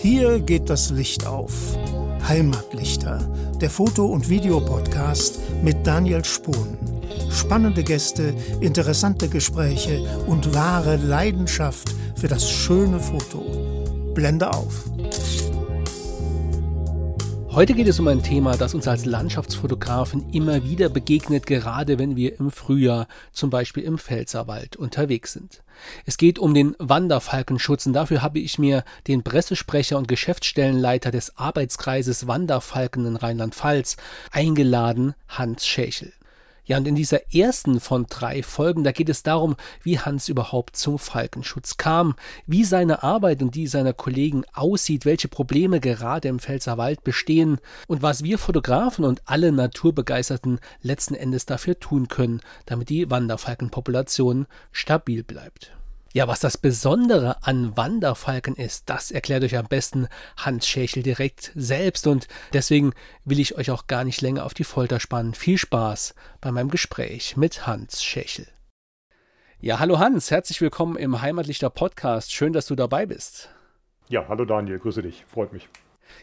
Hier geht das Licht auf. Heimatlichter, der Foto- und Videopodcast mit Daniel Spohn. Spannende Gäste, interessante Gespräche und wahre Leidenschaft für das schöne Foto. Blende auf. Heute geht es um ein Thema, das uns als Landschaftsfotografen immer wieder begegnet, gerade wenn wir im Frühjahr zum Beispiel im Pfälzerwald unterwegs sind. Es geht um den Wanderfalkenschutz und dafür habe ich mir den Pressesprecher und Geschäftsstellenleiter des Arbeitskreises Wanderfalken in Rheinland-Pfalz eingeladen, Hans Schächel. Ja, und in dieser ersten von drei Folgen, da geht es darum, wie Hans überhaupt zum Falkenschutz kam, wie seine Arbeit und die seiner Kollegen aussieht, welche Probleme gerade im Pfälzerwald bestehen und was wir Fotografen und alle Naturbegeisterten letzten Endes dafür tun können, damit die Wanderfalkenpopulation stabil bleibt. Ja, was das Besondere an Wanderfalken ist, das erklärt euch am besten Hans Schächel direkt selbst und deswegen will ich euch auch gar nicht länger auf die Folter spannen. Viel Spaß bei meinem Gespräch mit Hans Schächel. Ja, hallo Hans, herzlich willkommen im Heimatlichter Podcast. Schön, dass du dabei bist. Ja, hallo Daniel, grüße dich, freut mich.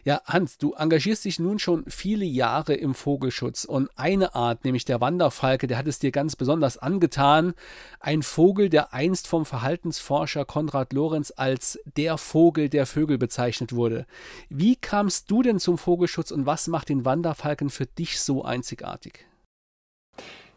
Ja, Hans, du engagierst dich nun schon viele Jahre im Vogelschutz und eine Art, nämlich der Wanderfalke, der hat es dir ganz besonders angetan. Ein Vogel, der einst vom Verhaltensforscher Konrad Lorenz als der Vogel der Vögel bezeichnet wurde. Wie kamst du denn zum Vogelschutz und was macht den Wanderfalken für dich so einzigartig?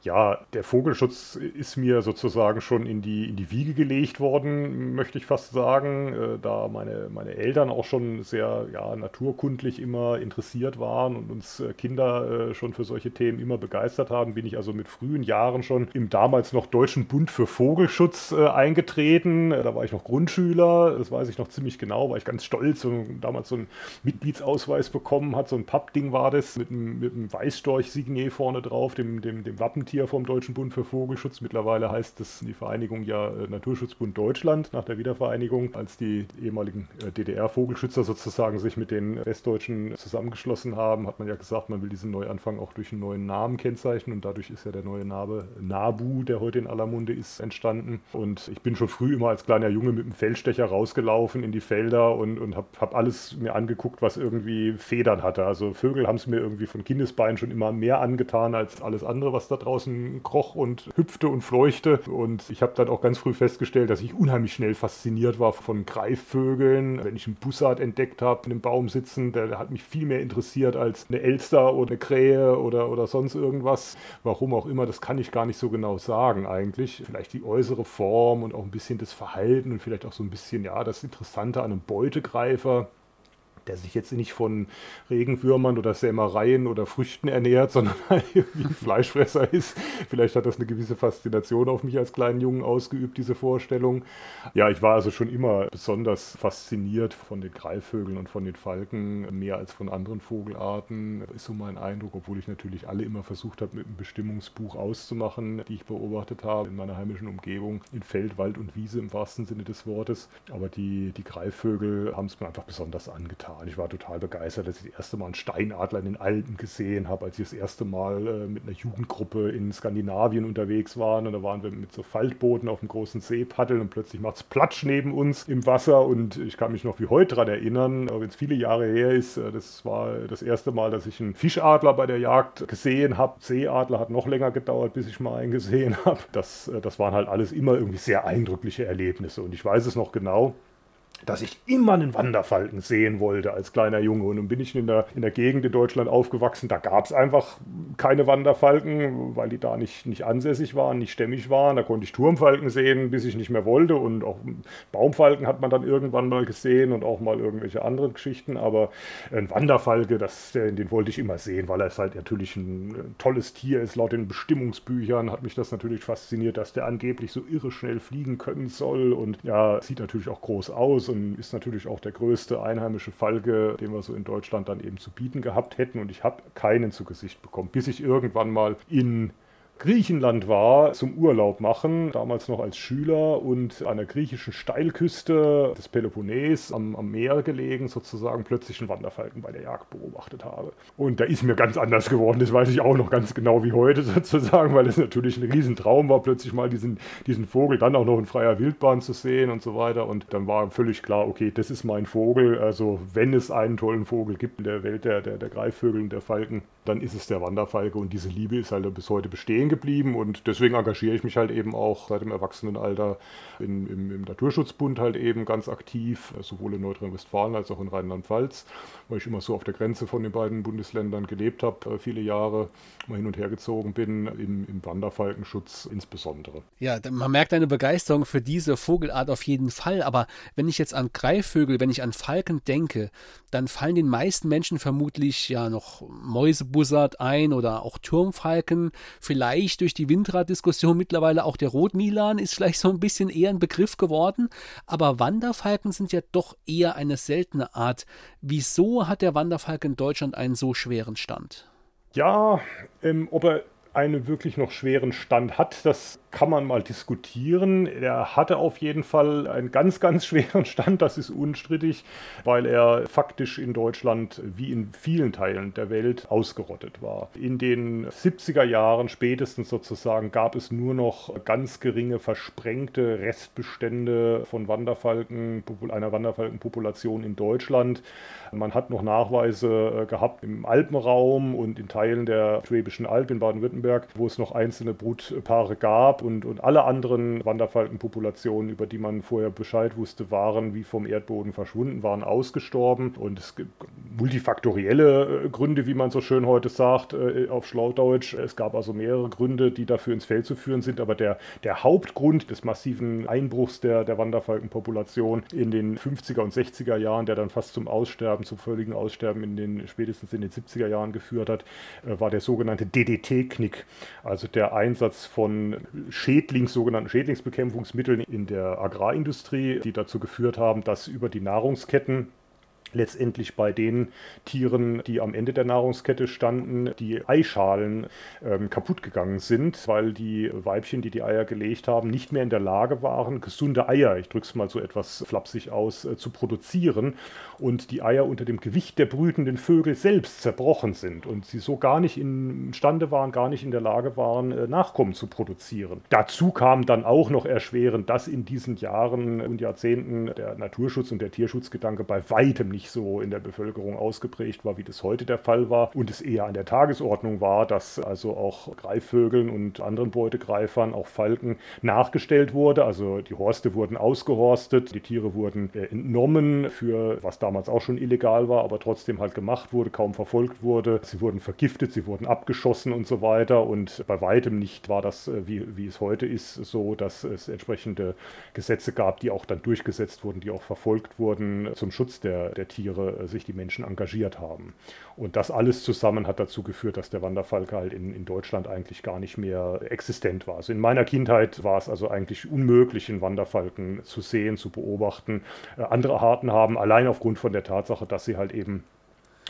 Ja, der Vogelschutz ist mir sozusagen schon in die, in die Wiege gelegt worden, möchte ich fast sagen, äh, da meine, meine Eltern auch schon sehr ja, naturkundlich immer interessiert waren und uns äh, Kinder äh, schon für solche Themen immer begeistert haben, bin ich also mit frühen Jahren schon im damals noch Deutschen Bund für Vogelschutz eingetreten. Da war ich noch Grundschüler, das weiß ich noch ziemlich genau, war ich ganz stolz und damals so einen Mitgliedsausweis bekommen hat, so ein Pappding war das mit einem, mit einem Weißstorch-Signet vorne drauf, dem, dem, dem Wappentier hier vom Deutschen Bund für Vogelschutz. Mittlerweile heißt es die Vereinigung ja äh, Naturschutzbund Deutschland nach der Wiedervereinigung, als die ehemaligen äh, DDR-Vogelschützer sozusagen sich mit den Westdeutschen zusammengeschlossen haben, hat man ja gesagt, man will diesen Neuanfang auch durch einen neuen Namen kennzeichnen und dadurch ist ja der neue Name Nabu, der heute in aller Munde ist, entstanden. Und ich bin schon früh immer als kleiner Junge mit dem Feldstecher rausgelaufen in die Felder und, und habe hab alles mir angeguckt, was irgendwie Federn hatte. Also Vögel haben es mir irgendwie von Kindesbeinen schon immer mehr angetan als alles andere, was da draußen draußen kroch und hüpfte und fleuchte. Und ich habe dann auch ganz früh festgestellt, dass ich unheimlich schnell fasziniert war von Greifvögeln. Wenn ich einen Bussard entdeckt habe, in einem Baum sitzen, der, hat mich viel mehr interessiert als eine Elster oder eine Krähe oder, oder sonst irgendwas. Warum auch immer, das kann ich gar nicht so genau sagen eigentlich. Vielleicht die äußere Form und auch ein bisschen das Verhalten und vielleicht auch so ein bisschen, ja, das Interessante an einem Beutegreifer der sich jetzt nicht von Regenwürmern oder Sämereien oder Früchten ernährt, sondern halt irgendwie Fleischfresser ist. Vielleicht hat das eine gewisse Faszination auf mich als kleinen Jungen ausgeübt, diese Vorstellung. Ja, ich war also schon immer besonders fasziniert von den Greifvögeln und von den Falken, mehr als von anderen Vogelarten, ist so mein Eindruck, obwohl ich natürlich alle immer versucht habe, mit einem Bestimmungsbuch auszumachen, die ich beobachtet habe in meiner heimischen Umgebung, in Feld, Wald und Wiese im wahrsten Sinne des Wortes. Aber die, die Greifvögel haben es mir einfach besonders angetan. Und ich war total begeistert, dass ich das erste Mal einen Steinadler in den Alpen gesehen habe, als ich das erste Mal äh, mit einer Jugendgruppe in Skandinavien unterwegs waren. Und da waren wir mit so Faltbooten auf einem großen See paddeln und plötzlich macht es Platsch neben uns im Wasser. Und ich kann mich noch wie heute daran erinnern, wenn es viele Jahre her ist, äh, das war das erste Mal, dass ich einen Fischadler bei der Jagd gesehen habe. Seeadler hat noch länger gedauert, bis ich mal einen gesehen habe. Das, äh, das waren halt alles immer irgendwie sehr eindrückliche Erlebnisse. Und ich weiß es noch genau dass ich immer einen Wanderfalken sehen wollte als kleiner Junge. Und nun bin ich in der, in der Gegend in Deutschland aufgewachsen, da gab es einfach keine Wanderfalken, weil die da nicht, nicht ansässig waren, nicht stämmig waren. Da konnte ich Turmfalken sehen, bis ich nicht mehr wollte. Und auch Baumfalken hat man dann irgendwann mal gesehen und auch mal irgendwelche anderen Geschichten. Aber ein Wanderfalke, das, den wollte ich immer sehen, weil er ist halt natürlich ein tolles Tier ist. Laut den Bestimmungsbüchern hat mich das natürlich fasziniert, dass der angeblich so irre schnell fliegen können soll. Und ja, sieht natürlich auch groß aus und ist natürlich auch der größte einheimische Falke, den wir so in Deutschland dann eben zu bieten gehabt hätten. Und ich habe keinen zu Gesicht bekommen, bis ich irgendwann mal in Griechenland war zum Urlaub machen, damals noch als Schüler und an der griechischen Steilküste des Peloponnes am, am, Meer gelegen, sozusagen plötzlich einen Wanderfalken bei der Jagd beobachtet habe. Und da ist mir ganz anders geworden, das weiß ich auch noch ganz genau wie heute sozusagen, weil es natürlich ein Riesentraum war, plötzlich mal diesen, diesen Vogel dann auch noch in freier Wildbahn zu sehen und so weiter. Und dann war völlig klar, okay, das ist mein Vogel. Also wenn es einen tollen Vogel gibt in der Welt der, der, der Greifvögel und der Falken, dann ist es der Wanderfalke und diese Liebe ist halt bis heute bestehen geblieben und deswegen engagiere ich mich halt eben auch seit dem Erwachsenenalter in, im, im Naturschutzbund halt eben ganz aktiv, sowohl in Nordrhein-Westfalen als auch in Rheinland-Pfalz, weil ich immer so auf der Grenze von den beiden Bundesländern gelebt habe, äh, viele Jahre, mal hin und her gezogen bin, im, im Wanderfalkenschutz insbesondere. Ja, man merkt eine Begeisterung für diese Vogelart auf jeden Fall, aber wenn ich jetzt an Greifvögel, wenn ich an Falken denke, dann fallen den meisten Menschen vermutlich ja noch Mäusebussard ein oder auch Turmfalken, vielleicht durch die Windraddiskussion mittlerweile auch der Rotmilan ist vielleicht so ein bisschen eher ein Begriff geworden, aber Wanderfalken sind ja doch eher eine seltene Art. Wieso hat der Wanderfalken in Deutschland einen so schweren Stand? Ja, ähm, ob er einen wirklich noch schweren Stand hat, das kann man mal diskutieren. Er hatte auf jeden Fall einen ganz, ganz schweren Stand, das ist unstrittig, weil er faktisch in Deutschland wie in vielen Teilen der Welt ausgerottet war. In den 70er Jahren spätestens sozusagen gab es nur noch ganz geringe versprengte Restbestände von Wanderfalken, einer Wanderfalkenpopulation in Deutschland. Man hat noch Nachweise äh, gehabt im Alpenraum und in Teilen der Schwäbischen Alb in Baden-Württemberg, wo es noch einzelne Brutpaare gab und, und alle anderen Wanderfalkenpopulationen, über die man vorher Bescheid wusste, waren wie vom Erdboden verschwunden, waren ausgestorben. Und es gibt multifaktorielle äh, Gründe, wie man so schön heute sagt, äh, auf Schlaudeutsch. Es gab also mehrere Gründe, die dafür ins Feld zu führen sind. Aber der, der Hauptgrund des massiven Einbruchs der, der Wanderfalkenpopulation in den 50er und 60er Jahren, der dann fast zum Aussterben, zum völligen Aussterben in den spätestens in den 70er Jahren geführt hat, äh, war der sogenannte DDT-Knick. Also der Einsatz von Schädlings, sogenannten Schädlingsbekämpfungsmitteln in der Agrarindustrie, die dazu geführt haben, dass über die Nahrungsketten letztendlich bei den Tieren, die am Ende der Nahrungskette standen, die Eischalen ähm, kaputt gegangen sind, weil die Weibchen, die die Eier gelegt haben, nicht mehr in der Lage waren, gesunde Eier, ich drücke es mal so etwas flapsig aus, äh, zu produzieren und die Eier unter dem Gewicht der brütenden Vögel selbst zerbrochen sind und sie so gar nicht imstande waren, gar nicht in der Lage waren, äh, Nachkommen zu produzieren. Dazu kam dann auch noch erschwerend, dass in diesen Jahren und Jahrzehnten der Naturschutz und der Tierschutzgedanke bei weitem nicht so in der Bevölkerung ausgeprägt war, wie das heute der Fall war und es eher an der Tagesordnung war, dass also auch Greifvögeln und anderen Beutegreifern, auch Falken, nachgestellt wurde. Also die Horste wurden ausgehorstet, die Tiere wurden äh, entnommen für was damals auch schon illegal war, aber trotzdem halt gemacht wurde, kaum verfolgt wurde. Sie wurden vergiftet, sie wurden abgeschossen und so weiter und bei weitem nicht war das, äh, wie, wie es heute ist, so, dass es entsprechende Gesetze gab, die auch dann durchgesetzt wurden, die auch verfolgt wurden zum Schutz der, der Tiere äh, sich die Menschen engagiert haben. Und das alles zusammen hat dazu geführt, dass der Wanderfalke halt in, in Deutschland eigentlich gar nicht mehr existent war. Also in meiner Kindheit war es also eigentlich unmöglich, einen Wanderfalken zu sehen, zu beobachten. Äh, andere Arten haben allein aufgrund von der Tatsache, dass sie halt eben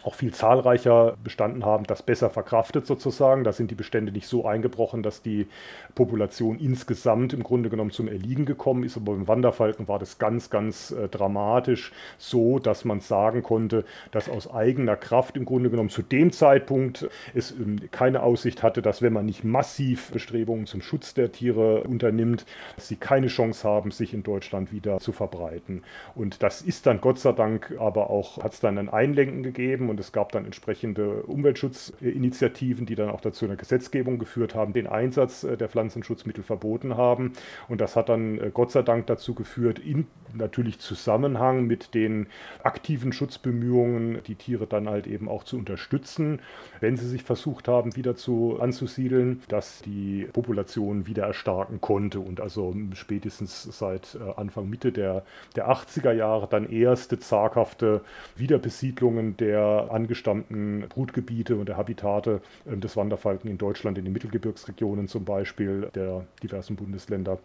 auch viel zahlreicher bestanden haben, das besser verkraftet sozusagen. Da sind die Bestände nicht so eingebrochen, dass die Population insgesamt im Grunde genommen zum Erliegen gekommen ist. Aber beim Wanderfalken war das ganz, ganz äh, dramatisch so, dass man sagen konnte, dass aus eigener Kraft im Grunde genommen zu dem Zeitpunkt es ähm, keine Aussicht hatte, dass wenn man nicht massiv Bestrebungen zum Schutz der Tiere unternimmt, sie keine Chance haben, sich in Deutschland wieder zu verbreiten. Und das ist dann Gott sei Dank aber auch, hat es dann ein Einlenken gegeben und es gab dann entsprechende Umweltschutzinitiativen, die dann auch dazu eine Gesetzgebung geführt haben, den Einsatz äh, der Pflanzenschutzmittel verboten haben. Und das hat dann äh, Gott sei Dank dazu geführt, in natürlich Zusammenhang mit den aktiven Schutzbemühungen, die Tiere dann halt eben auch zu unterstützen, wenn sie sich versucht haben, wieder zu anzusiedeln, dass die Population wieder erstarken konnte und also spätestens seit äh, Anfang Mitte der, der 80er Jahre dann erste zaghafte Wiederbesiedlungen der angestammten Brutgebiete und der Habitate ähm, des Wanderfalken in Deutschland, in den Mittelgebirgsregionen zum Beispiel der diversen Bundesländer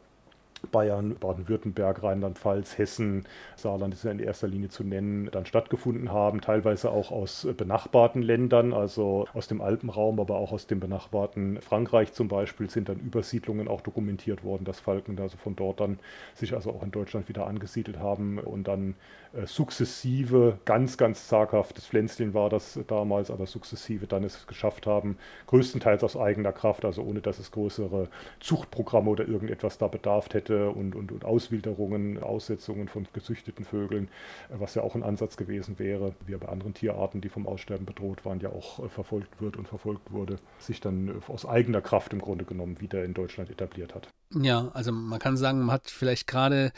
Bayern, Baden-Württemberg, Rheinland-Pfalz, Hessen, Saarland ist ja in erster Linie zu nennen, dann stattgefunden haben, teilweise auch aus benachbarten Ländern, also aus dem Alpenraum, aber auch aus dem benachbarten Frankreich zum Beispiel sind dann Übersiedlungen auch dokumentiert worden, dass Falken also von dort dann sich also auch in Deutschland wieder angesiedelt haben und dann sukzessive, ganz, ganz zaghaftes Pflänzchen war das damals, aber sukzessive dann es geschafft haben, größtenteils aus eigener Kraft, also ohne dass es größere Zuchtprogramme oder irgendetwas da bedarf hätte und, und, und Auswilderungen, Aussetzungen von gezüchteten Vögeln, äh, was ja auch ein Ansatz gewesen wäre, wie bei anderen Tierarten, die vom Aussterben bedroht waren, ja auch äh, verfolgt wird und verfolgt wurde, sich dann aus eigener Kraft im Grunde genommen wieder in Deutschland etabliert hat. Ja, also man kann sagen, man hat vielleicht gerade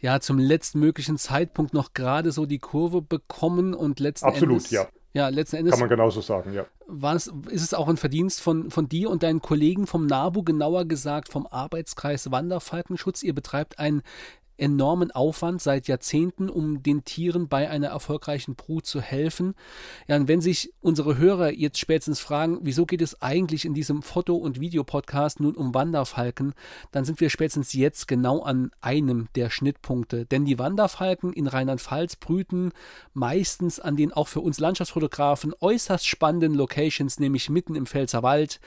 ja zum letztmöglichen Zeitpunkt noch gerade so die Kurve bekommen und letzten Absolut, Endes, ja. Ja, letzten Endes. Kann man genauso sagen, ja. Was, ist es auch ein Verdienst von, von dir und deinen Kollegen vom NABU, genauer gesagt vom Arbeitskreis Wanderfalkenschutz? Ihr betreibt ein enormen Aufwand seit Jahrzehnten, um den Tieren bei einer erfolgreichen Brut zu helfen. Ja, und wenn sich unsere Hörer jetzt spätestens fragen, wieso geht es eigentlich in diesem Foto- und Videopodcast nun um Wanderfalken, dann sind wir spätestens jetzt genau an einem der Schnittpunkte. Denn die Wanderfalken in Rheinland-Pfalz brüten meistens an den auch für uns Landschaftsfotografen äußerst spannenden Locations, nämlich mitten im Pfälzerwald.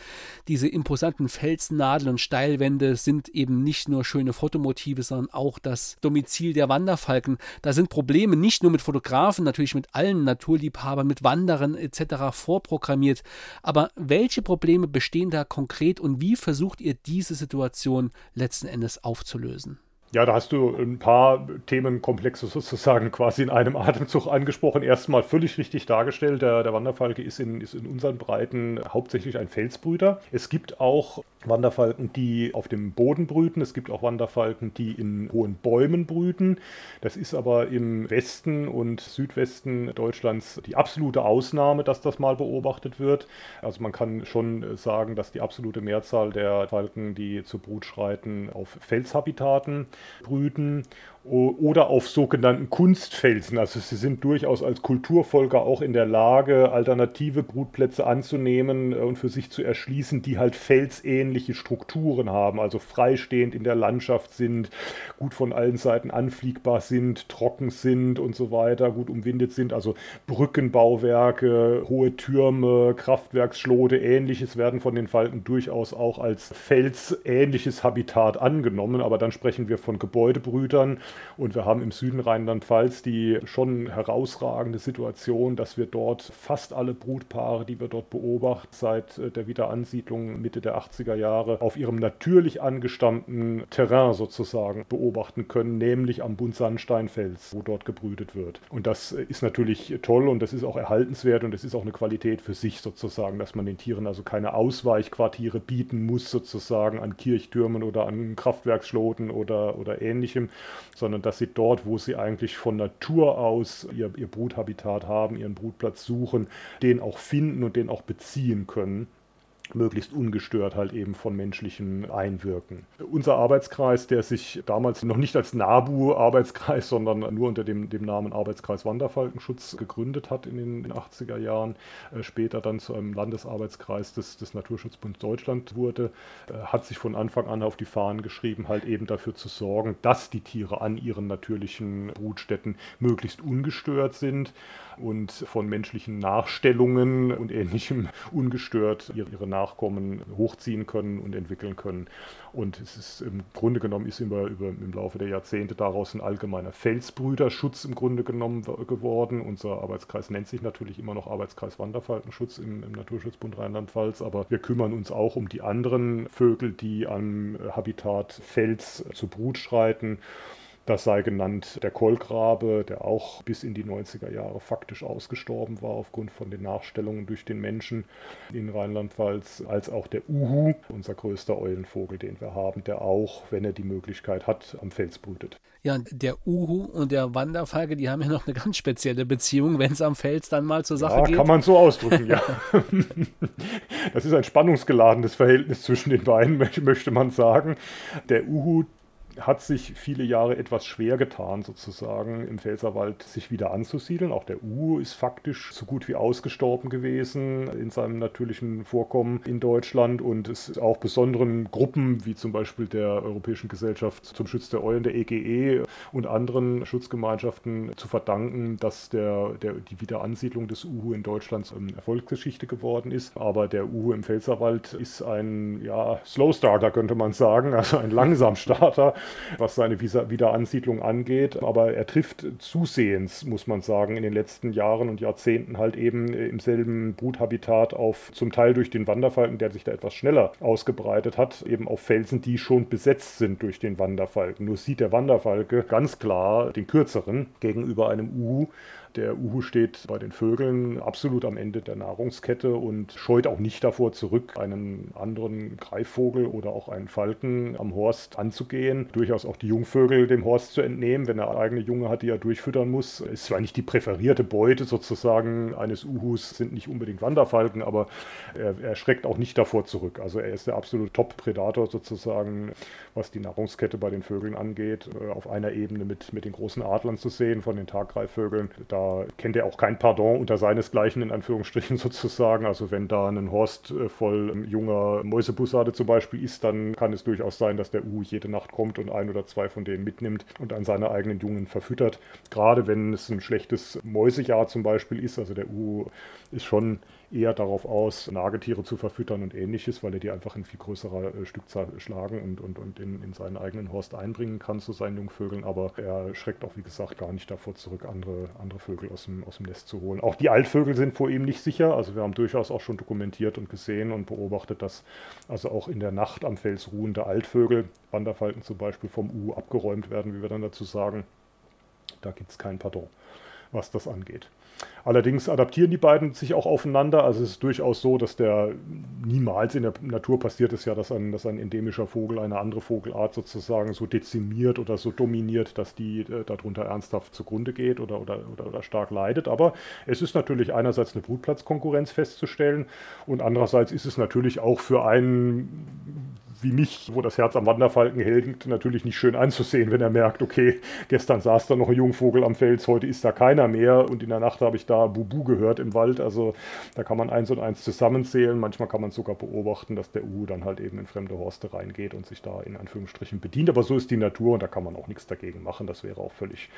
Diese imposanten Felsnadeln und Steilwände sind eben nicht nur schöne Fotomotive, sondern auch das das Domizil der Wanderfalken. Da sind Probleme nicht nur mit Fotografen, natürlich mit allen Naturliebhabern, mit Wanderern etc. vorprogrammiert. Aber welche Probleme bestehen da konkret und wie versucht ihr diese Situation letzten Endes aufzulösen? Ja, da hast du ein paar Themenkomplexe sozusagen quasi in einem Atemzug angesprochen. Erstmal völlig richtig dargestellt. Der, der Wanderfalke ist in, ist in unseren Breiten hauptsächlich ein Felsbrüter. Es gibt auch Wanderfalken, die auf dem Boden brüten. Es gibt auch Wanderfalken, die in hohen Bäumen brüten. Das ist aber im Westen und Südwesten Deutschlands die absolute Ausnahme, dass das mal beobachtet wird. Also man kann schon sagen, dass die absolute Mehrzahl der Falken, die zur Brut schreiten, auf Felshabitaten brüten oder auf sogenannten Kunstfelsen. Also sie sind durchaus als Kulturvölker auch in der Lage, alternative Brutplätze anzunehmen und für sich zu erschließen, die halt felsähnliche Strukturen haben, also freistehend in der Landschaft sind, gut von allen Seiten anfliegbar sind, trocken sind und so weiter, gut umwindet sind. Also Brückenbauwerke, hohe Türme, Kraftwerksschlote, ähnliches werden von den Falken durchaus auch als felsähnliches Habitat angenommen. Aber dann sprechen wir von Gebäudebrütern und wir haben im Süden Rheinland-Pfalz die schon herausragende Situation, dass wir dort fast alle Brutpaare, die wir dort beobachten, seit äh, der Wiederansiedlung Mitte der 80er Jahre auf ihrem natürlich angestammten Terrain sozusagen beobachten können, nämlich am Buntsandsteinfels, wo dort gebrütet wird. Und das äh, ist natürlich toll und das ist auch erhaltenswert und das ist auch eine Qualität für sich sozusagen, dass man den Tieren also keine Ausweichquartiere bieten muss sozusagen an Kirchtürmen oder an Kraftwerksschloten oder, oder ähnlichem, sondern dass sie dort, wo sie eigentlich von Natur aus ihr, ihr Bruthabitat haben, ihren Brutplatz suchen, den auch finden und den auch beziehen können möglichst ungestört halt eben von menschlichen Einwirken. Unser Arbeitskreis, der sich damals noch nicht als NABU-Arbeitskreis, sondern nur unter dem, dem Namen Arbeitskreis Wanderfalkenschutz gegründet hat in den 80er Jahren, äh, später dann zu einem Landesarbeitskreis des, des Naturschutzbunds Deutschland wurde, äh, hat sich von Anfang an auf die Fahnen geschrieben, halt eben dafür zu sorgen, dass die Tiere an ihren natürlichen Brutstätten möglichst ungestört sind und von menschlichen Nachstellungen und ähnlichem ungestört ihre, ihre Nachkommen hochziehen können und entwickeln können. Und es ist im Grunde genommen ist immer über, im Laufe der Jahrzehnte daraus ein allgemeiner Felsbrüderschutz im Grunde genommen geworden. Unser Arbeitskreis nennt sich natürlich immer noch Arbeitskreis Wanderfalkenschutz im, im Naturschutzbund Rheinland-Pfalz, aber wir kümmern uns auch um die anderen Vögel, die am Habitat Fels zur Brut schreiten. Das sei genannt der Kolkrabe, der auch bis in die 90er Jahre faktisch ausgestorben war aufgrund von den Nachstellungen durch den Menschen in Rheinland-Pfalz, als auch der Uhu, unser größter Eulenvogel, den wir haben, der auch, wenn er die Möglichkeit hat, am Fels brütet. Ja, der Uhu und der Wanderfalke, die haben ja noch eine ganz spezielle Beziehung, wenn es am Fels dann mal zur Sache ja, geht. kann man so ausdrücken, ja. das ist ein spannungsgeladenes Verhältnis zwischen den beiden, möchte man sagen. Der Uhu hat sich viele Jahre etwas schwer getan, sozusagen im Pfälzerwald sich wieder anzusiedeln. Auch der Uhu ist faktisch so gut wie ausgestorben gewesen in seinem natürlichen Vorkommen in Deutschland und es ist auch besonderen Gruppen wie zum Beispiel der Europäischen Gesellschaft zum Schutz der Eulen, der EGE e und anderen Schutzgemeinschaften zu verdanken, dass der, der, die Wiederansiedlung des Uhu in Deutschland ähm, Erfolgsgeschichte geworden ist. Aber der Uhu im Pfälzerwald ist ein ja, Slow Starter, könnte man sagen, also ein Langsamstarter, was seine Wiederansiedlung angeht. Aber er trifft zusehends, muss man sagen, in den letzten Jahren und Jahrzehnten halt eben im selben Bruthabitat auf, zum Teil durch den Wanderfalken, der sich da etwas schneller ausgebreitet hat, eben auf Felsen, die schon besetzt sind durch den Wanderfalken. Nur sieht der Wanderfalke ganz klar den kürzeren gegenüber einem Uhu, der Uhu steht bei den Vögeln absolut am Ende der Nahrungskette und scheut auch nicht davor zurück, einen anderen Greifvogel oder auch einen Falken am Horst anzugehen. Durchaus auch die Jungvögel dem Horst zu entnehmen, wenn er eigene Junge hat, die er durchfüttern muss. Ist zwar nicht die präferierte Beute sozusagen eines Uhus, sind nicht unbedingt Wanderfalken, aber er, er schreckt auch nicht davor zurück. Also er ist der absolute Top-Predator sozusagen, was die Nahrungskette bei den Vögeln angeht, äh, auf einer Ebene mit, mit den großen Adlern zu sehen, von den Taggreifvögeln. Da kennt er auch kein Pardon unter seinesgleichen, in Anführungsstrichen sozusagen. Also wenn da ein Horst äh, voll ähm, junger Mäusebussarde zum Beispiel ist, dann kann es durchaus sein, dass der Uhu jede Nacht kommt und ein oder zwei von denen mitnimmt und an seine eigenen Jungen verfüttert. Gerade wenn es ein schlechtes Mäusejahr zum Beispiel ist, also der Uhu ist schon eher darauf aus, Nagetiere zu verfüttern und ähnliches, weil er die einfach in viel größerer äh, Stückzahl schlagen und, und, und in, in seinen eigenen Horst einbringen kann zu seinen Jungvögeln. Aber er schreckt auch, wie gesagt, gar nicht davor zurück, andere, andere Vögel aus dem, aus dem Nest zu holen. Auch die Altvögel sind vor ihm nicht sicher. Also wir haben durchaus auch schon dokumentiert und gesehen und beobachtet, dass also auch in der Nacht am Fels ruhende Altvögel, Wanderfalken zum Beispiel, vom U abgeräumt werden, wie wir dann dazu sagen. Da gibt es kein Pardon, was das angeht. Allerdings adaptieren die beiden sich auch aufeinander. Also es ist durchaus so, dass der niemals in der Natur passiert ist ja, dass ein, dass ein endemischer Vogel eine andere Vogelart sozusagen so dezimiert oder so dominiert, dass die äh, darunter ernsthaft zugrunde geht oder, oder, oder, oder, stark leidet. Aber es ist natürlich einerseits eine Brutplatzkonkurrenz festzustellen und andererseits ist es natürlich auch für einen wie mich, wo das Herz am Wanderfalken hält, natürlich nicht schön anzusehen, wenn er merkt, okay, gestern saß da noch ein Jungvogel am Fels, heute ist da keiner mehr und in der Nacht habe ich da Bubu gehört im Wald. Also da kann man eins und eins zusammenzählen. Manchmal kann man sogar beobachten, dass der Uhu dann halt eben in fremde Horste reingeht und sich da in Anführungsstrichen bedient. Aber so ist die Natur und da kann man auch nichts dagegen machen. Das wäre auch völlig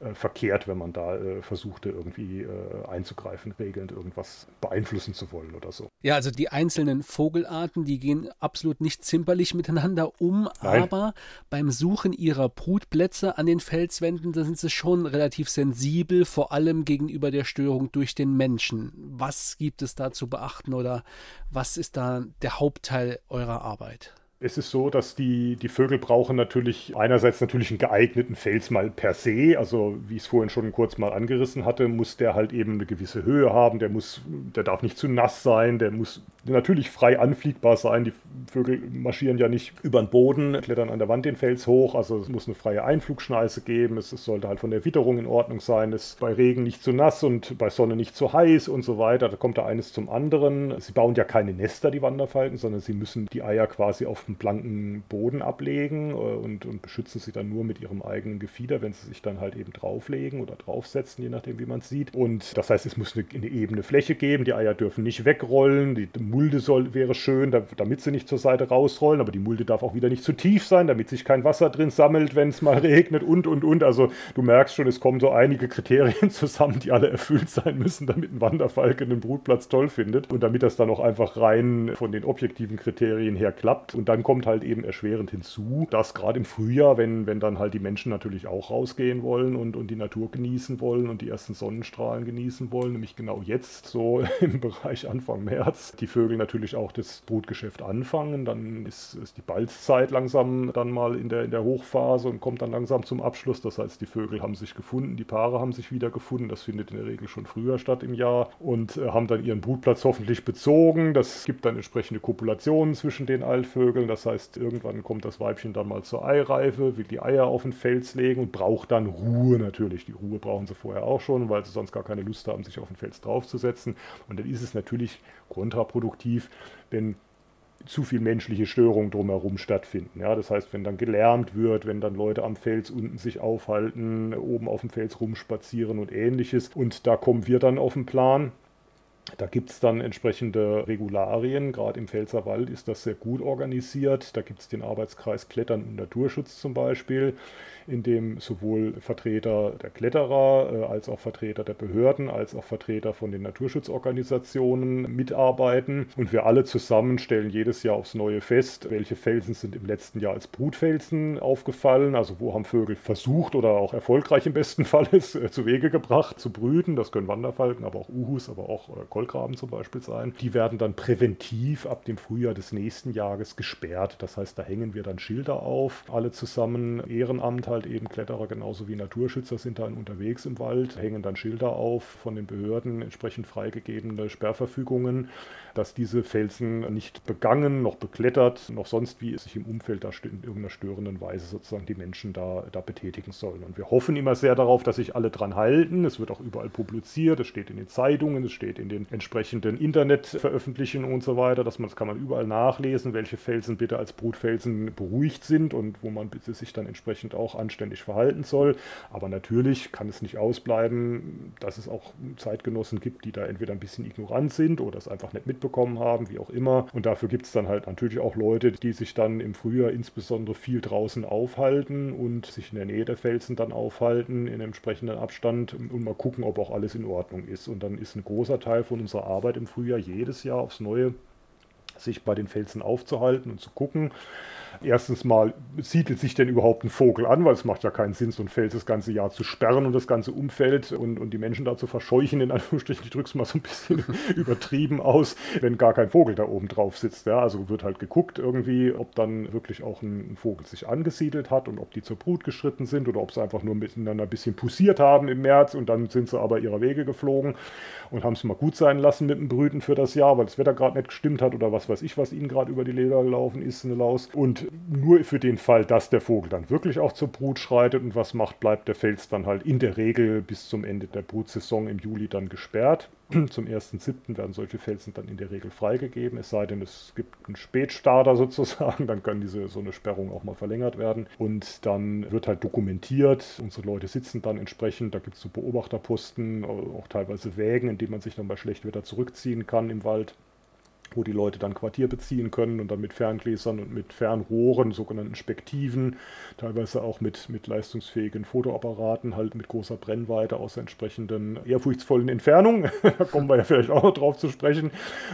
äh, verkehrt, wenn man da äh, versuchte, irgendwie äh, einzugreifen, regelnd irgendwas beeinflussen zu wollen oder so. Ja, also die einzelnen Vogelarten, die gehen absolut nicht zimperlich miteinander um, Nein. aber beim Suchen ihrer Brutplätze an den Felswänden, da sind sie schon relativ sensibel, vor allem gegenüber der Störung durch den Menschen. Was gibt es da zu beachten oder was ist da der Hauptteil eurer Arbeit? Es ist so, dass die, die Vögel brauchen natürlich einerseits natürlich einen geeigneten Fels mal per se. Also wie ich es vorhin schon kurz mal angerissen hatte, muss der halt eben eine gewisse Höhe haben. Der muss, der darf nicht zu nass sein. Der muss natürlich frei anfliegbar sein. Die Vögel marschieren ja nicht über den Boden, klettern an der Wand den Fels hoch. Also es muss eine freie Einflugschneise geben. Es, es sollte halt von der Witterung in Ordnung sein. Es ist bei Regen nicht zu nass und bei Sonne nicht zu heiß und so weiter. Da kommt da eines zum anderen. Sie bauen ja keine Nester, die Wanderfalken, sondern sie müssen die Eier quasi auf dem blanken Boden ablegen äh, und, und beschützen sie dann nur mit ihrem eigenen Gefieder, wenn sie sich dann halt eben drauflegen oder draufsetzen, je nachdem, wie man es sieht. Und das heißt, es muss eine, eine ebene Fläche geben. Die Eier dürfen nicht wegrollen. Die Mulde soll, wäre schön, damit sie nicht zur Seite rausrollen, aber die Mulde darf auch wieder nicht zu tief sein, damit sich kein Wasser drin sammelt, wenn es mal regnet und, und, und. Also du merkst schon, es kommen so einige Kriterien zusammen, die alle erfüllt sein müssen, damit ein Wanderfalke einen Brutplatz toll findet und damit das dann auch einfach rein von den objektiven Kriterien her klappt. Und dann kommt halt eben erschwerend hinzu, dass gerade im Frühjahr, wenn, wenn dann halt die Menschen natürlich auch rausgehen wollen und, und die Natur genießen wollen und die ersten Sonnenstrahlen genießen wollen, nämlich genau jetzt, so im Bereich Anfang März, die Vögel natürlich natürlich auch das Brutgeschäft anfangen. Dann ist, ist die Balzzeit langsam dann mal in der, in der Hochphase und kommt dann langsam zum Abschluss. Das heißt, die Vögel haben sich gefunden, die Paare haben sich wieder gefunden. Das findet in der Regel schon früher statt im Jahr und äh, haben dann ihren Brutplatz hoffentlich bezogen. Das gibt dann entsprechende Kopulationen zwischen den Altvögeln. Das heißt, irgendwann kommt das Weibchen dann mal zur Eireife, will die Eier auf den Fels legen und braucht dann Ruhe natürlich. Die Ruhe brauchen sie vorher auch schon, weil sie sonst gar keine Lust haben, sich auf den Fels draufzusetzen. Und dann ist es natürlich kontraproduktiv, wenn zu viel menschliche Störung drumherum stattfinden. Ja, das heißt, wenn dann gelärmt wird, wenn dann Leute am Fels unten sich aufhalten, oben auf dem Fels rumspazieren und ähnliches. Und da kommen wir dann auf den Plan. Da gibt es dann entsprechende Regularien. Gerade im Pfälzerwald ist das sehr gut organisiert. Da gibt es den Arbeitskreis Klettern und Naturschutz zum Beispiel in dem sowohl Vertreter der Kletterer äh, als auch Vertreter der Behörden als auch Vertreter von den Naturschutzorganisationen mitarbeiten. Und wir alle zusammen stellen jedes Jahr aufs Neue fest, welche Felsen sind im letzten Jahr als Brutfelsen aufgefallen, also wo haben Vögel versucht oder auch erfolgreich im besten Fall ist, äh, zu Wege gebracht, zu brüten. Das können Wanderfalken, aber auch Uhus, aber auch äh, Kolkraben zum Beispiel sein. Die werden dann präventiv ab dem Frühjahr des nächsten Jahres gesperrt. Das heißt, da hängen wir dann Schilder auf, alle zusammen Ehrenamt halt eben Kletterer genauso wie Naturschützer sind dann unterwegs im Wald, hängen dann Schilder auf von den Behörden, entsprechend freigegebene Sperrverfügungen, dass diese Felsen nicht begangen, noch beklettert, noch sonst wie es sich im Umfeld da in irgendeiner störenden Weise sozusagen die Menschen da, da betätigen sollen. Und wir hoffen immer sehr darauf, dass sich alle dran halten. Es wird auch überall publiziert, es steht in den Zeitungen, es steht in den entsprechenden Internetveröffentlichungen und so weiter, dass man, das kann man überall nachlesen, welche Felsen bitte als Brutfelsen beruhigt sind und wo man bitte sich dann entsprechend auch an anständig verhalten soll. Aber natürlich kann es nicht ausbleiben, dass es auch Zeitgenossen gibt, die da entweder ein bisschen ignorant sind oder es einfach nicht mitbekommen haben, wie auch immer. Und dafür gibt es dann halt natürlich auch Leute, die sich dann im Frühjahr insbesondere viel draußen aufhalten und sich in der Nähe der Felsen dann aufhalten in entsprechenden Abstand und mal gucken, ob auch alles in Ordnung ist. Und dann ist ein großer Teil von unserer Arbeit im Frühjahr jedes Jahr aufs Neue sich bei den Felsen aufzuhalten und zu gucken, Erstens mal, siedelt sich denn überhaupt ein Vogel an, weil es macht ja keinen Sinn, so ein Feld das ganze Jahr zu sperren und das ganze Umfeld und, und die Menschen da zu verscheuchen, in Anführungsstrichen, ich drücke es mal so ein bisschen übertrieben aus, wenn gar kein Vogel da oben drauf sitzt. Ja? Also wird halt geguckt irgendwie, ob dann wirklich auch ein Vogel sich angesiedelt hat und ob die zur Brut geschritten sind oder ob sie einfach nur miteinander ein bisschen pussiert haben im März und dann sind sie aber ihrer Wege geflogen und haben es mal gut sein lassen mit dem Brüten für das Jahr, weil das Wetter gerade nicht gestimmt hat oder was weiß ich, was ihnen gerade über die Leder gelaufen ist, eine Laus. Und nur für den Fall, dass der Vogel dann wirklich auch zur Brut schreitet und was macht, bleibt der Fels dann halt in der Regel bis zum Ende der Brutsaison im Juli dann gesperrt. Zum 1.7. werden solche Felsen dann in der Regel freigegeben, es sei denn, es gibt einen Spätstarter sozusagen, dann kann diese so eine Sperrung auch mal verlängert werden. Und dann wird halt dokumentiert, unsere Leute sitzen dann entsprechend, da gibt es so Beobachterposten, auch teilweise Wägen, in denen man sich dann bei Schlechtwetter zurückziehen kann im Wald wo die Leute dann Quartier beziehen können und dann mit Ferngläsern und mit Fernrohren, sogenannten Spektiven, teilweise auch mit, mit leistungsfähigen Fotoapparaten, halt mit großer Brennweite aus entsprechenden ehrfurchtsvollen Entfernungen. da kommen wir ja vielleicht auch noch drauf zu sprechen,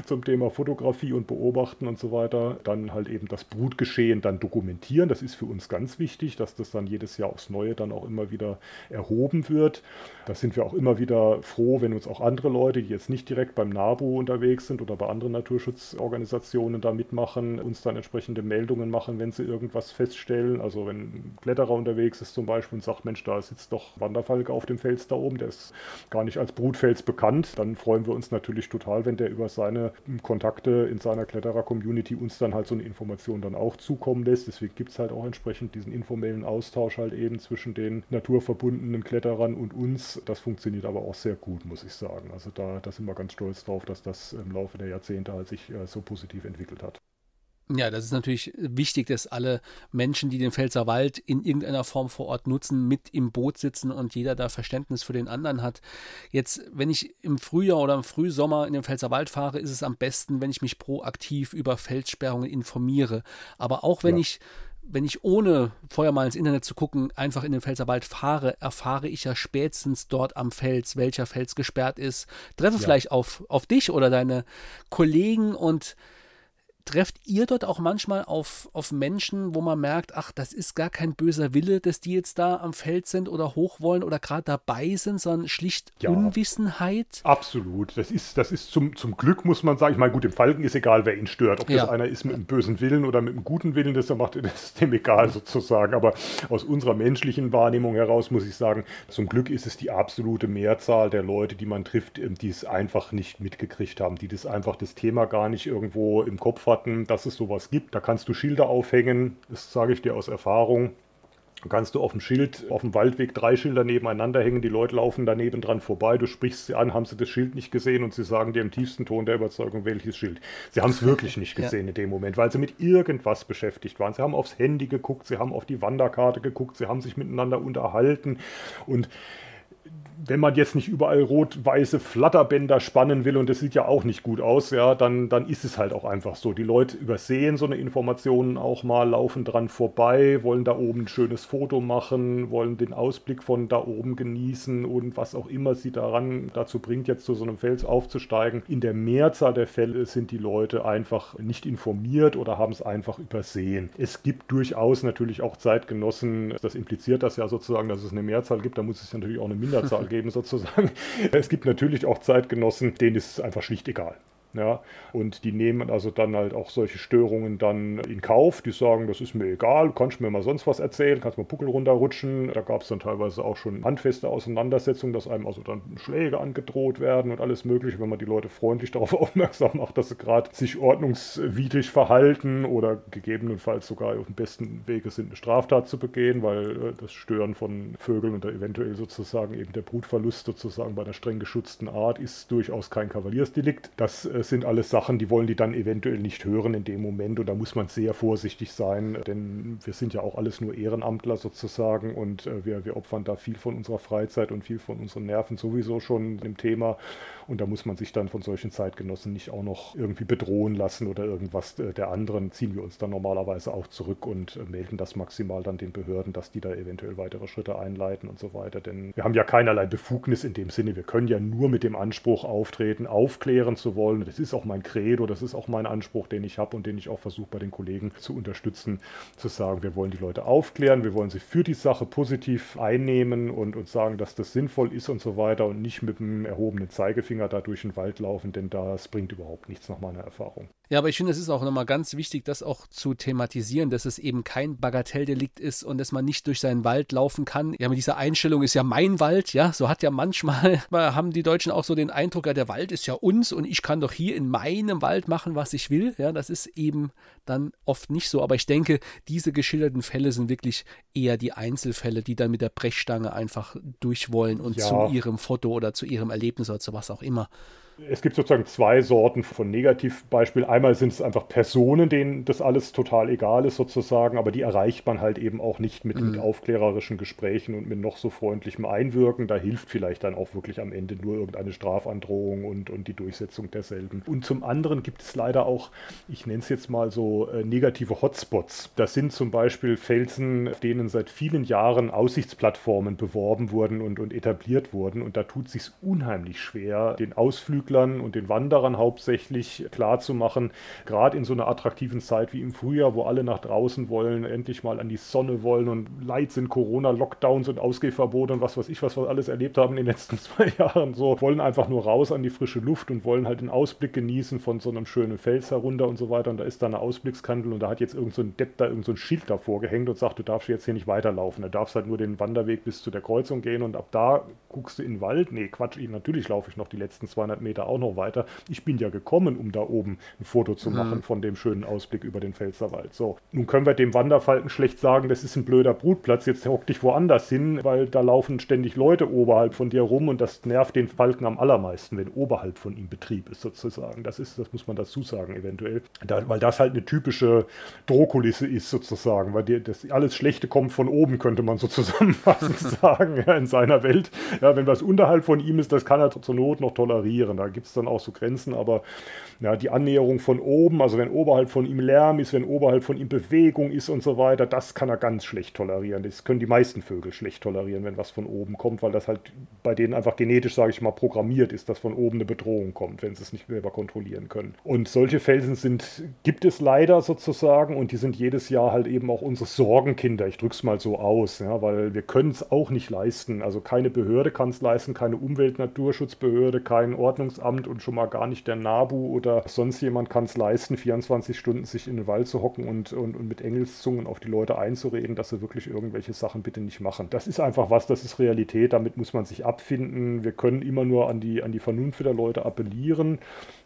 zum Thema Fotografie und Beobachten und so weiter. Dann halt eben das Brutgeschehen dann dokumentieren. Das ist für uns ganz wichtig, dass das dann jedes Jahr aufs Neue dann auch immer wieder erhoben wird. Da sind wir auch immer wieder froh, wenn uns auch andere Leute, die jetzt nicht direkt beim NABU unterwegs sind oder bei anderen Naturschützern, Naturschutzorganisationen da mitmachen, uns dann entsprechende Meldungen machen, wenn sie irgendwas feststellen. Also wenn ein Kletterer unterwegs ist zum Beispiel und sagt, Mensch, da sitzt doch Wanderfalke auf dem Fels da oben, der ist gar nicht als Brutfels bekannt, dann freuen wir uns natürlich total, wenn der über seine Kontakte in seiner Kletterer-Community uns dann halt so eine Information dann auch zukommen lässt. Deswegen gibt es halt auch entsprechend diesen informellen Austausch halt eben zwischen den naturverbundenen Kletterern und uns. Das funktioniert aber auch sehr gut, muss ich sagen. Also da, da sind wir ganz stolz drauf, dass das im Laufe der Jahrzehnte halt sich äh, so positiv entwickelt hat. Ja, das ist natürlich wichtig, dass alle Menschen, die den Pfälzerwald in irgendeiner Form vor Ort nutzen, mit im Boot sitzen und jeder da Verständnis für den anderen hat. Jetzt, wenn ich im Frühjahr oder im Frühsommer in den Pfälzerwald fahre, ist es am besten, wenn ich mich proaktiv über Felssperrungen informiere. Aber auch wenn ja. ich wenn ich ohne vorher mal ins Internet zu gucken, einfach in den Pfälzerwald fahre, erfahre ich ja spätestens dort am Fels, welcher Fels gesperrt ist. Treffe ja. vielleicht auf, auf dich oder deine Kollegen und trefft ihr dort auch manchmal auf, auf Menschen, wo man merkt, ach, das ist gar kein böser Wille, dass die jetzt da am Feld sind oder hoch wollen oder gerade dabei sind, sondern schlicht ja, Unwissenheit? Absolut. Das ist, das ist zum, zum Glück, muss man sagen. Ich meine, gut, dem Falken ist egal, wer ihn stört. Ob ja. das einer ist mit einem bösen Willen oder mit einem guten Willen, das, macht, das ist dem egal sozusagen. Aber aus unserer menschlichen Wahrnehmung heraus muss ich sagen, zum Glück ist es die absolute Mehrzahl der Leute, die man trifft, ähm, die es einfach nicht mitgekriegt haben, die das einfach das Thema gar nicht irgendwo im Kopf haben Ausfahrten, dass es sowas gibt. Da kannst du Schilder aufhängen, das sage ich dir aus Erfahrung. kannst du auf dem Schild, auf dem Waldweg drei Schilder nebeneinander hängen, die Leute laufen daneben dran vorbei, du sprichst sie an, haben sie das Schild nicht gesehen und sie sagen dir im tiefsten Ton der Überzeugung, welches Schild. Sie haben es wirklich nicht gesehen ja. in dem Moment, weil sie mit irgendwas beschäftigt waren. Sie haben aufs Handy geguckt, sie haben auf die Wanderkarte geguckt, sie haben sich miteinander unterhalten und wenn man jetzt nicht überall rot-weiße Flatterbänder spannen will und das sieht ja auch nicht gut aus, ja, dann, dann ist es halt auch einfach so. Die Leute übersehen so eine Information auch mal, laufen dran vorbei, wollen da oben ein schönes Foto machen, wollen den Ausblick von da oben genießen und was auch immer sie daran dazu bringt, jetzt zu so einem Fels aufzusteigen. In der Mehrzahl der Fälle sind die Leute einfach nicht informiert oder haben es einfach übersehen. Es gibt durchaus natürlich auch Zeitgenossen, das impliziert das ja sozusagen, dass es eine Mehrzahl gibt, da muss es natürlich auch eine Minderzahl geben sozusagen. Es gibt natürlich auch Zeitgenossen, denen ist es einfach schlicht egal. Ja, und die nehmen also dann halt auch solche Störungen dann in Kauf. Die sagen, das ist mir egal, du kannst mir mal sonst was erzählen, kannst mal Puckel runterrutschen. Da gab es dann teilweise auch schon handfeste Auseinandersetzungen, dass einem also dann Schläge angedroht werden und alles Mögliche, wenn man die Leute freundlich darauf aufmerksam macht, dass sie gerade sich ordnungswidrig verhalten oder gegebenenfalls sogar auf dem besten Wege sind, eine Straftat zu begehen, weil äh, das Stören von Vögeln und eventuell sozusagen eben der Brutverlust sozusagen bei einer streng geschützten Art ist durchaus kein Kavaliersdelikt. Das äh, sind alles Sachen, die wollen die dann eventuell nicht hören in dem Moment. Und da muss man sehr vorsichtig sein, denn wir sind ja auch alles nur Ehrenamtler sozusagen. Und äh, wir, wir opfern da viel von unserer Freizeit und viel von unseren Nerven sowieso schon im Thema. Und da muss man sich dann von solchen Zeitgenossen nicht auch noch irgendwie bedrohen lassen oder irgendwas äh, der anderen, ziehen wir uns dann normalerweise auch zurück und äh, melden das maximal dann den Behörden, dass die da eventuell weitere Schritte einleiten und so weiter, denn wir haben ja keinerlei Befugnis in dem Sinne, wir können ja nur mit dem Anspruch auftreten, aufklären zu wollen, das ist auch mein Credo, das ist auch mein Anspruch, den ich habe und den ich auch versuche bei den Kollegen zu unterstützen, zu sagen, wir wollen die Leute aufklären, wir wollen sie für die Sache positiv einnehmen und, und sagen, dass das sinnvoll ist und so weiter und nicht mit dem erhobenen Zeigefinger da durch den Wald laufen, denn das bringt überhaupt nichts nach meiner Erfahrung. Ja, aber ich finde, es ist auch nochmal ganz wichtig, das auch zu thematisieren, dass es eben kein Bagatelldelikt ist und dass man nicht durch seinen Wald laufen kann. Ja, mit dieser Einstellung ist ja mein Wald, ja, so hat ja manchmal, haben die Deutschen auch so den Eindruck, ja, der Wald ist ja uns und ich kann doch hier in meinem Wald machen, was ich will. Ja, das ist eben dann oft nicht so. Aber ich denke, diese geschilderten Fälle sind wirklich eher die Einzelfälle, die dann mit der Brechstange einfach durch wollen und ja. zu ihrem Foto oder zu ihrem Erlebnis oder zu was auch immer es gibt sozusagen zwei Sorten von Negativbeispielen. Einmal sind es einfach Personen, denen das alles total egal ist sozusagen, aber die erreicht man halt eben auch nicht mit, mhm. mit aufklärerischen Gesprächen und mit noch so freundlichem Einwirken. Da hilft vielleicht dann auch wirklich am Ende nur irgendeine Strafandrohung und, und die Durchsetzung derselben. Und zum anderen gibt es leider auch, ich nenne es jetzt mal so, äh, negative Hotspots. Das sind zum Beispiel Felsen, auf denen seit vielen Jahren Aussichtsplattformen beworben wurden und, und etabliert wurden. Und da tut es sich unheimlich schwer, den Ausflügen Ausflüglern und den Wanderern hauptsächlich klarzumachen, gerade in so einer attraktiven Zeit wie im Frühjahr, wo alle nach draußen wollen, endlich mal an die Sonne wollen und leid sind Corona-Lockdowns und Ausgehverbote und was weiß ich, was wir alles erlebt haben in den letzten zwei Jahren, so wollen einfach nur raus an die frische Luft und wollen halt den Ausblick genießen von so einem schönen Fels herunter und so weiter. Und da ist da eine Ausblickskandel und da hat jetzt irgend so Depp da irgend so Schild davor gehängt und sagt, du darfst jetzt hier nicht weiterlaufen, du darfst halt nur den Wanderweg bis zu der Kreuzung gehen und ab da guckst du in den Wald, nee, Quatsch, natürlich laufe ich noch die letzten 200 Meter Kilometer auch noch weiter. Ich bin ja gekommen, um da oben ein Foto zu machen mhm. von dem schönen Ausblick über den Pfälzerwald. So, nun können wir dem Wanderfalken schlecht sagen, das ist ein blöder Brutplatz, jetzt hock dich woanders hin, weil da laufen ständig Leute oberhalb von dir rum und das nervt den Falken am allermeisten, wenn oberhalb von ihm Betrieb ist sozusagen. Das ist, das muss man dazu sagen eventuell, da, weil das halt eine typische Drohkulisse ist sozusagen, weil dir das alles Schlechte kommt von oben, könnte man so zusammenfassend sagen, ja, in seiner Welt. Ja, wenn was unterhalb von ihm ist, das kann er zur Not noch tolerieren. Da gibt es dann auch so Grenzen, aber ja, die Annäherung von oben, also wenn oberhalb von ihm Lärm ist, wenn oberhalb von ihm Bewegung ist und so weiter, das kann er ganz schlecht tolerieren. Das können die meisten Vögel schlecht tolerieren, wenn was von oben kommt, weil das halt bei denen einfach genetisch, sage ich mal, programmiert ist, dass von oben eine Bedrohung kommt, wenn sie es nicht selber kontrollieren können. Und solche Felsen sind, gibt es leider sozusagen und die sind jedes Jahr halt eben auch unsere Sorgenkinder. Ich drücke es mal so aus, ja, weil wir können es auch nicht leisten. Also keine Behörde kann es leisten, keine Umwelt-Naturschutzbehörde, kein Ordnungs Forstungsforstungsamt und schon mal gar nicht der NABU oder sonst jemand kann es leisten, 24 Stunden sich in den Wald zu hocken und, und, und mit Engelszungen auf die Leute einzureden, dass sie wirklich irgendwelche Sachen bitte nicht machen. Das ist einfach was, das ist Realität, damit muss man sich abfinden. Wir können immer nur an die, an die Vernunft der Leute appellieren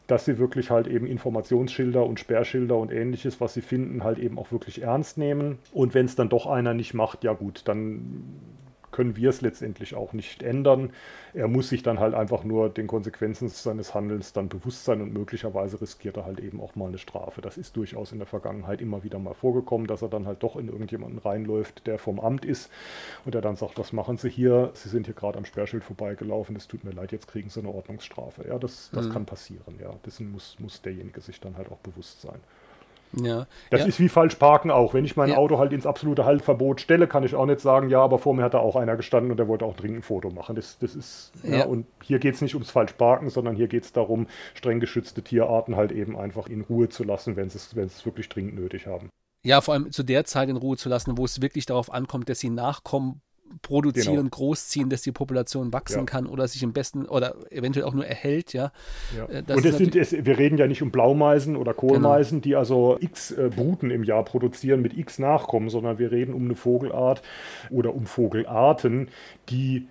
dass sie wirklich halt eben Informationsschilder und Sperrschilder und ähnliches, was sie finden, halt eben auch wirklich ernst nehmen. Und wenn es dann doch einer nicht macht, ja gut, dann können wir es letztendlich auch nicht ändern. Er muss sich dann halt einfach nur den Konsequenzen seines Handelns dann bewusst sein und möglicherweise riskiert er halt eben auch mal eine Strafe. Das ist durchaus in der Vergangenheit immer wieder mal vorgekommen, dass er dann halt doch in irgendjemanden reinläuft, der vom Amt ist und der dann sagt, was machen Sie hier? Sie sind hier gerade am Sperrschild vorbeigelaufen, es tut mir leid, jetzt kriegen Sie eine Ordnungsstrafe. Ja, das, das mhm. kann passieren, ja. Dessen muss, muss derjenige sich dann halt auch bewusst sein. Ja. Das ja. ist wie falsch parken auch. Wenn ich mein ja. Auto halt ins absolute Haltverbot stelle, kann ich auch nicht sagen, ja, aber vor mir hat da auch einer gestanden und der wollte auch dringend ein Foto machen. Das, das ist, ja. und hier geht es nicht ums falsch parken, sondern hier geht es darum, streng geschützte Tierarten halt eben einfach in Ruhe zu lassen, wenn sie es, wenn sie es wirklich dringend nötig haben. Ja, vor allem zu der Zeit in Ruhe zu lassen, wo es wirklich darauf ankommt, dass sie nachkommen produzieren, genau. großziehen, dass die Population wachsen ja. kann oder sich im besten oder eventuell auch nur erhält, ja. ja. Äh, und es sind, es, wir reden ja nicht um Blaumeisen oder Kohlmeisen, genau. die also x äh, Bruten im Jahr produzieren mit x Nachkommen, sondern wir reden um eine Vogelart oder um Vogelarten, die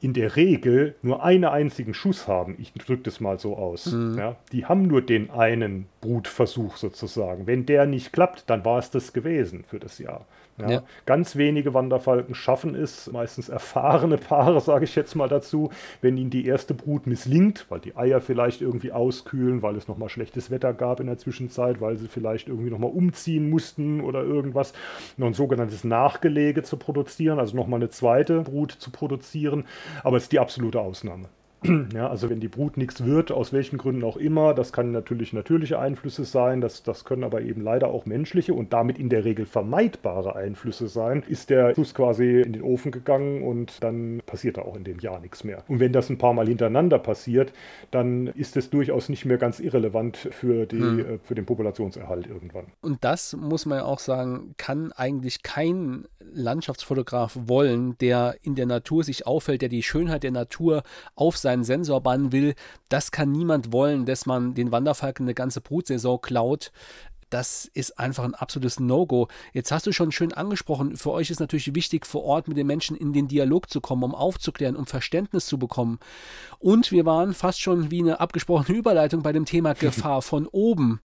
in der Regel nur einen einzigen Schuss haben. Ich drücke das mal so aus. Mhm. Ja, die haben nur den einen Brutversuch sozusagen. Wenn der nicht klappt, dann war es das gewesen für das Jahr. Ja, ja. Ganz wenige Wanderfalken schaffen es, meistens erfahrene Paare, sage ich jetzt mal dazu, wenn ihnen die erste Brut misslingt, weil die Eier vielleicht irgendwie auskühlen, weil es nochmal schlechtes Wetter gab in der Zwischenzeit, weil sie vielleicht irgendwie nochmal umziehen mussten oder irgendwas, noch ein sogenanntes Nachgelege zu produzieren, also nochmal eine zweite Brut zu produzieren, aber es ist die absolute Ausnahme. Ja, also wenn die Brut nichts wird, aus welchen Gründen auch immer, das kann natürlich natürliche Einflüsse sein, das, das können aber eben leider auch menschliche und damit in der Regel vermeidbare Einflüsse sein, ist der Schuss quasi in den Ofen gegangen und dann passiert da auch in dem Jahr nichts mehr. Und wenn das ein paar Mal hintereinander passiert, dann ist es durchaus nicht mehr ganz irrelevant für, die, hm. Äh, für den Populationserhalt irgendwann. Und das muss man ja auch sagen, kann eigentlich kein Landschaftsfotograf wollen, der in der Natur sich auffällt, der die Schönheit der Natur auf seinen Sensor bannen will. Das kann niemand wollen, dass man den Wanderfalken eine ganze Brutsaison klaut. Das ist einfach ein absolutes No-Go. Jetzt hast du schon schön angesprochen, für euch ist natürlich wichtig, vor Ort mit den Menschen in den Dialog zu kommen, um aufzuklären, um Verständnis zu bekommen. Und wir waren fast schon wie eine abgesprochene Überleitung bei dem Thema Gefahr von oben.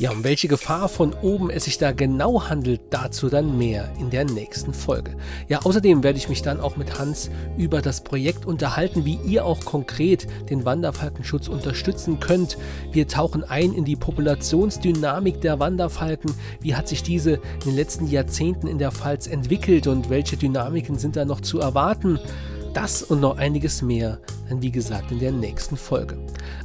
Ja, um welche Gefahr von oben es sich da genau handelt, dazu dann mehr in der nächsten Folge. Ja, außerdem werde ich mich dann auch mit Hans über das Projekt unterhalten, wie ihr auch konkret den Wanderfalkenschutz unterstützen könnt. Wir tauchen ein in die Populationsdynamik der Wanderfalken. Wie hat sich diese in den letzten Jahrzehnten in der Pfalz entwickelt und welche Dynamiken sind da noch zu erwarten? Das und noch einiges mehr dann wie gesagt in der nächsten Folge.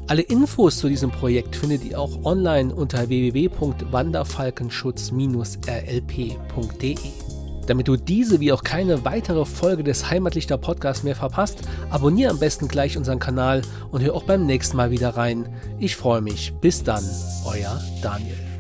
Alle Infos zu diesem Projekt findet ihr auch online unter www.wanderfalkenschutz-rlp.de. Damit du diese wie auch keine weitere Folge des Heimatlichter Podcasts mehr verpasst, abonniere am besten gleich unseren Kanal und hör auch beim nächsten Mal wieder rein. Ich freue mich. Bis dann, euer Daniel.